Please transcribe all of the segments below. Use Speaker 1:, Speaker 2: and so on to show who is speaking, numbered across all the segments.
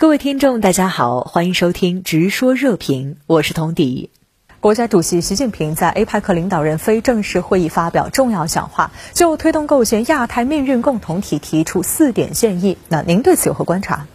Speaker 1: 各位听众，大家好，欢迎收听《直说热评》，我是童迪。国家主席习近平在 APEC 领导人非正式会议发表重要讲话，就推动构建亚太命运共同体提出四点建议。那您对此有何观察？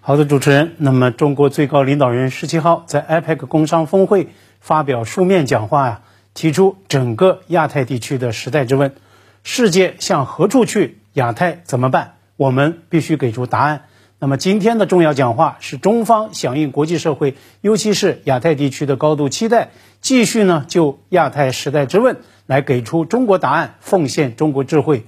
Speaker 2: 好的，主持人。那么，中国最高领导人十七号在 APEC 工商峰会发表书面讲话呀，提出整个亚太地区的时代之问：世界向何处去？亚太怎么办？我们必须给出答案。那么今天的重要讲话是中方响应国际社会，尤其是亚太地区的高度期待，继续呢就亚太时代之问来给出中国答案，奉献中国智慧。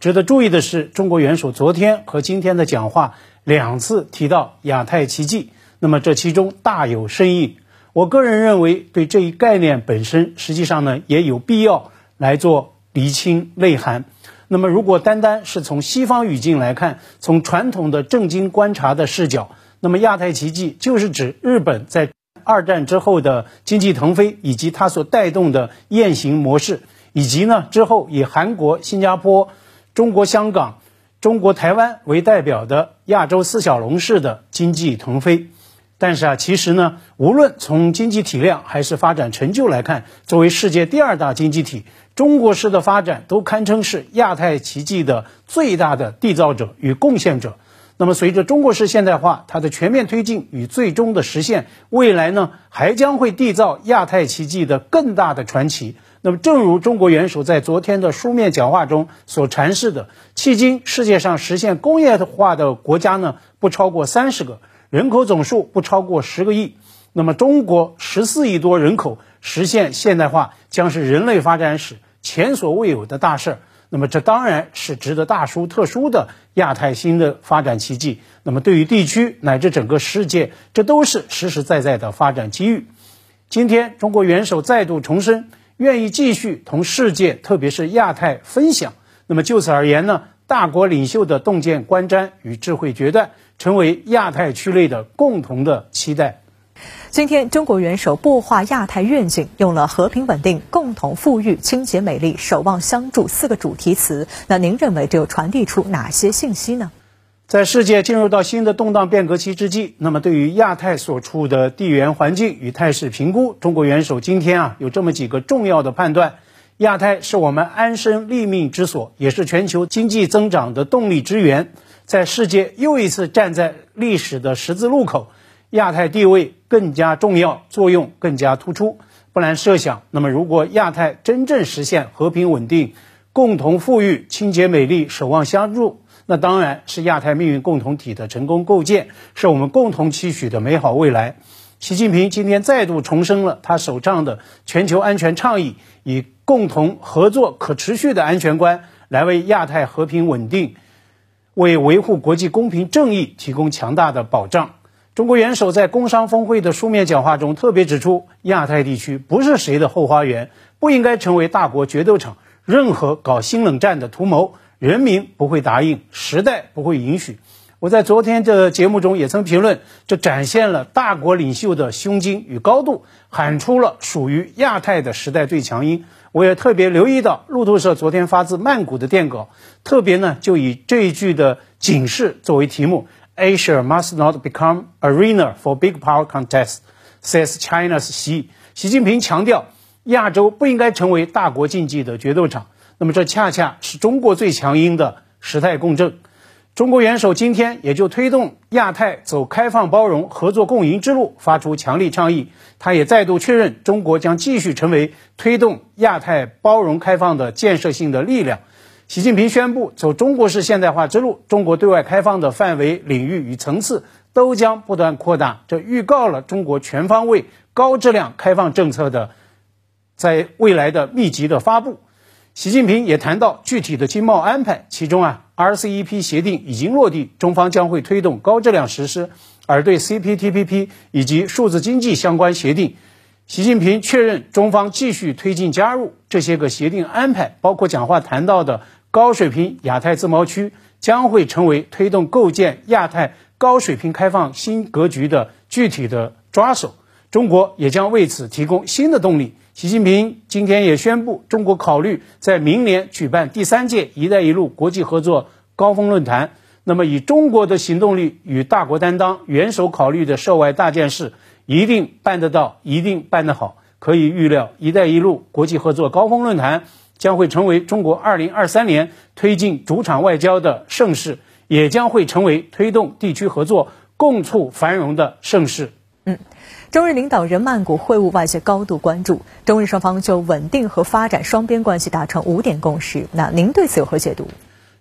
Speaker 2: 值得注意的是，中国元首昨天和今天的讲话两次提到亚太奇迹，那么这其中大有深意。我个人认为，对这一概念本身，实际上呢也有必要来做厘清内涵。那么，如果单单是从西方语境来看，从传统的政经观察的视角，那么亚太奇迹就是指日本在二战之后的经济腾飞，以及它所带动的雁行模式，以及呢之后以韩国、新加坡、中国香港、中国台湾为代表的亚洲四小龙式的经济腾飞。但是啊，其实呢，无论从经济体量还是发展成就来看，作为世界第二大经济体，中国式的发展都堪称是亚太奇迹的最大的缔造者与贡献者。那么，随着中国式现代化它的全面推进与最终的实现，未来呢，还将会缔造亚太奇迹的更大的传奇。那么，正如中国元首在昨天的书面讲话中所阐释的，迄今世界上实现工业化的国家呢，不超过三十个。人口总数不超过十个亿，那么中国十四亿多人口实现现代化将是人类发展史前所未有的大事儿。那么这当然是值得大书特书的亚太新的发展奇迹。那么对于地区乃至整个世界，这都是实实在在的发展机遇。今天中国元首再度重申，愿意继续同世界，特别是亚太分享。那么就此而言呢？大国领袖的洞见观瞻与智慧决断，成为亚太区内的共同的期待。
Speaker 1: 今天，中国元首擘画亚太愿景，用了和平稳定、共同富裕、清洁美丽、守望相助四个主题词。那您认为这又传递出哪些信息呢？
Speaker 2: 在世界进入到新的动荡变革期之际，那么对于亚太所处的地缘环境与态势评估，中国元首今天啊有这么几个重要的判断。亚太是我们安身立命之所，也是全球经济增长的动力之源。在世界又一次站在历史的十字路口，亚太地位更加重要，作用更加突出。不难设想，那么如果亚太真正实现和平稳定、共同富裕、清洁美丽、守望相助，那当然是亚太命运共同体的成功构建，是我们共同期许的美好未来。习近平今天再度重申了他首倡的全球安全倡议，以。共同合作、可持续的安全观，来为亚太和平稳定、为维护国际公平正义提供强大的保障。中国元首在工商峰会的书面讲话中特别指出，亚太地区不是谁的后花园，不应该成为大国决斗场。任何搞新冷战的图谋，人民不会答应，时代不会允许。我在昨天的节目中也曾评论，这展现了大国领袖的胸襟与高度，喊出了属于亚太的时代最强音。我也特别留意到路透社昨天发自曼谷的电稿，特别呢就以这一句的警示作为题目：Asia must not become arena for big power contest, says China's Xi。习近平强调，亚洲不应该成为大国竞技的决斗场。那么这恰恰是中国最强音的时态共振。中国元首今天也就推动亚太走开放、包容、合作共赢之路发出强力倡议。他也再度确认，中国将继续成为推动亚太包容开放的建设性的力量。习近平宣布，走中国式现代化之路，中国对外开放的范围、领域与层次都将不断扩大。这预告了中国全方位、高质量开放政策的在未来的密集的发布。习近平也谈到具体的经贸安排，其中啊，RCEP 协定已经落地，中方将会推动高质量实施；而对 CPTPP 以及数字经济相关协定，习近平确认中方继续推进加入这些个协定安排，包括讲话谈到的高水平亚太自贸区，将会成为推动构建亚太高水平开放新格局的具体的抓手，中国也将为此提供新的动力。习近平今天也宣布，中国考虑在明年举办第三届“一带一路”国际合作高峰论坛。那么以中国的行动力与大国担当，元首考虑的涉外大件事一定办得到，一定办得好。可以预料，“一带一路”国际合作高峰论坛将会成为中国2023年推进主场外交的盛事，也将会成为推动地区合作、共促繁荣的盛事。
Speaker 1: 嗯，中日领导人曼谷会晤，外界高度关注，中日双方就稳定和发展双边关系达成五点共识。那您对此有何解读？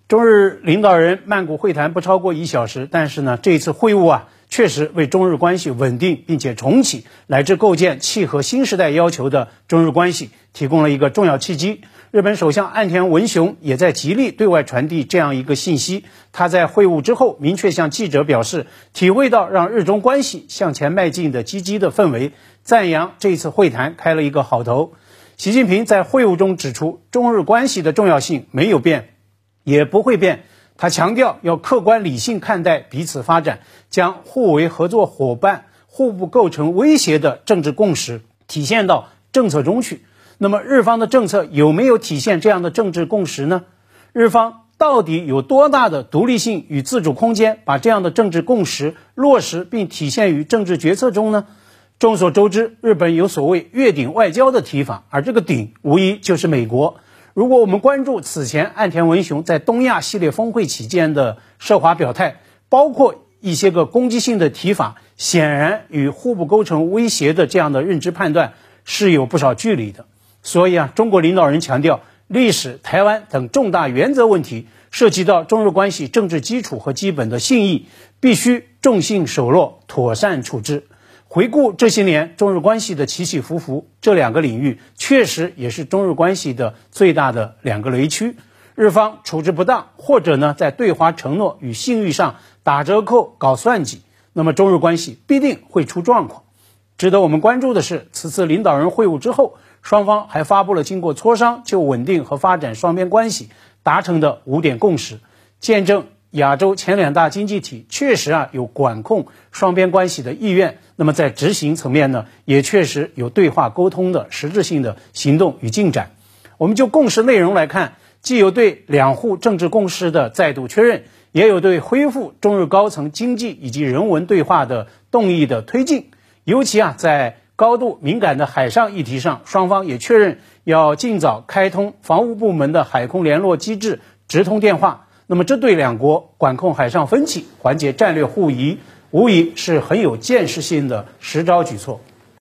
Speaker 2: 中日领导人曼谷会谈不超过一小时，但是呢，这一次会晤啊。确实为中日关系稳定并且重启，乃至构建契合新时代要求的中日关系提供了一个重要契机。日本首相岸田文雄也在极力对外传递这样一个信息。他在会晤之后明确向记者表示，体会到让日中关系向前迈进的积极的氛围，赞扬这次会谈开了一个好头。习近平在会晤中指出，中日关系的重要性没有变，也不会变。他强调要客观理性看待彼此发展，将互为合作伙伴、互不构成威胁的政治共识体现到政策中去。那么，日方的政策有没有体现这样的政治共识呢？日方到底有多大的独立性与自主空间，把这样的政治共识落实并体现于政治决策中呢？众所周知，日本有所谓“越顶外交”的提法，而这个“顶”无疑就是美国。如果我们关注此前岸田文雄在东亚系列峰会期间的涉华表态，包括一些个攻击性的提法，显然与互不构成威胁的这样的认知判断是有不少距离的。所以啊，中国领导人强调，历史、台湾等重大原则问题涉及到中日关系政治基础和基本的信义，必须重信守诺，妥善处置。回顾这些年中日关系的起起伏伏，这两个领域确实也是中日关系的最大的两个雷区。日方处置不当，或者呢在对华承诺与信誉上打折扣、搞算计，那么中日关系必定会出状况。值得我们关注的是，此次领导人会晤之后，双方还发布了经过磋商就稳定和发展双边关系达成的五点共识，见证。亚洲前两大经济体确实啊有管控双边关系的意愿，那么在执行层面呢，也确实有对话沟通的实质性的行动与进展。我们就共识内容来看，既有对两沪政治共识的再度确认，也有对恢复中日高层经济以及人文对话的动议的推进。尤其啊，在高度敏感的海上议题上，双方也确认要尽早开通防务部门的海空联络机制，直通电话。那么，这对两国管控海上分歧、缓解战略互疑，无疑是很有建设性的实招举措。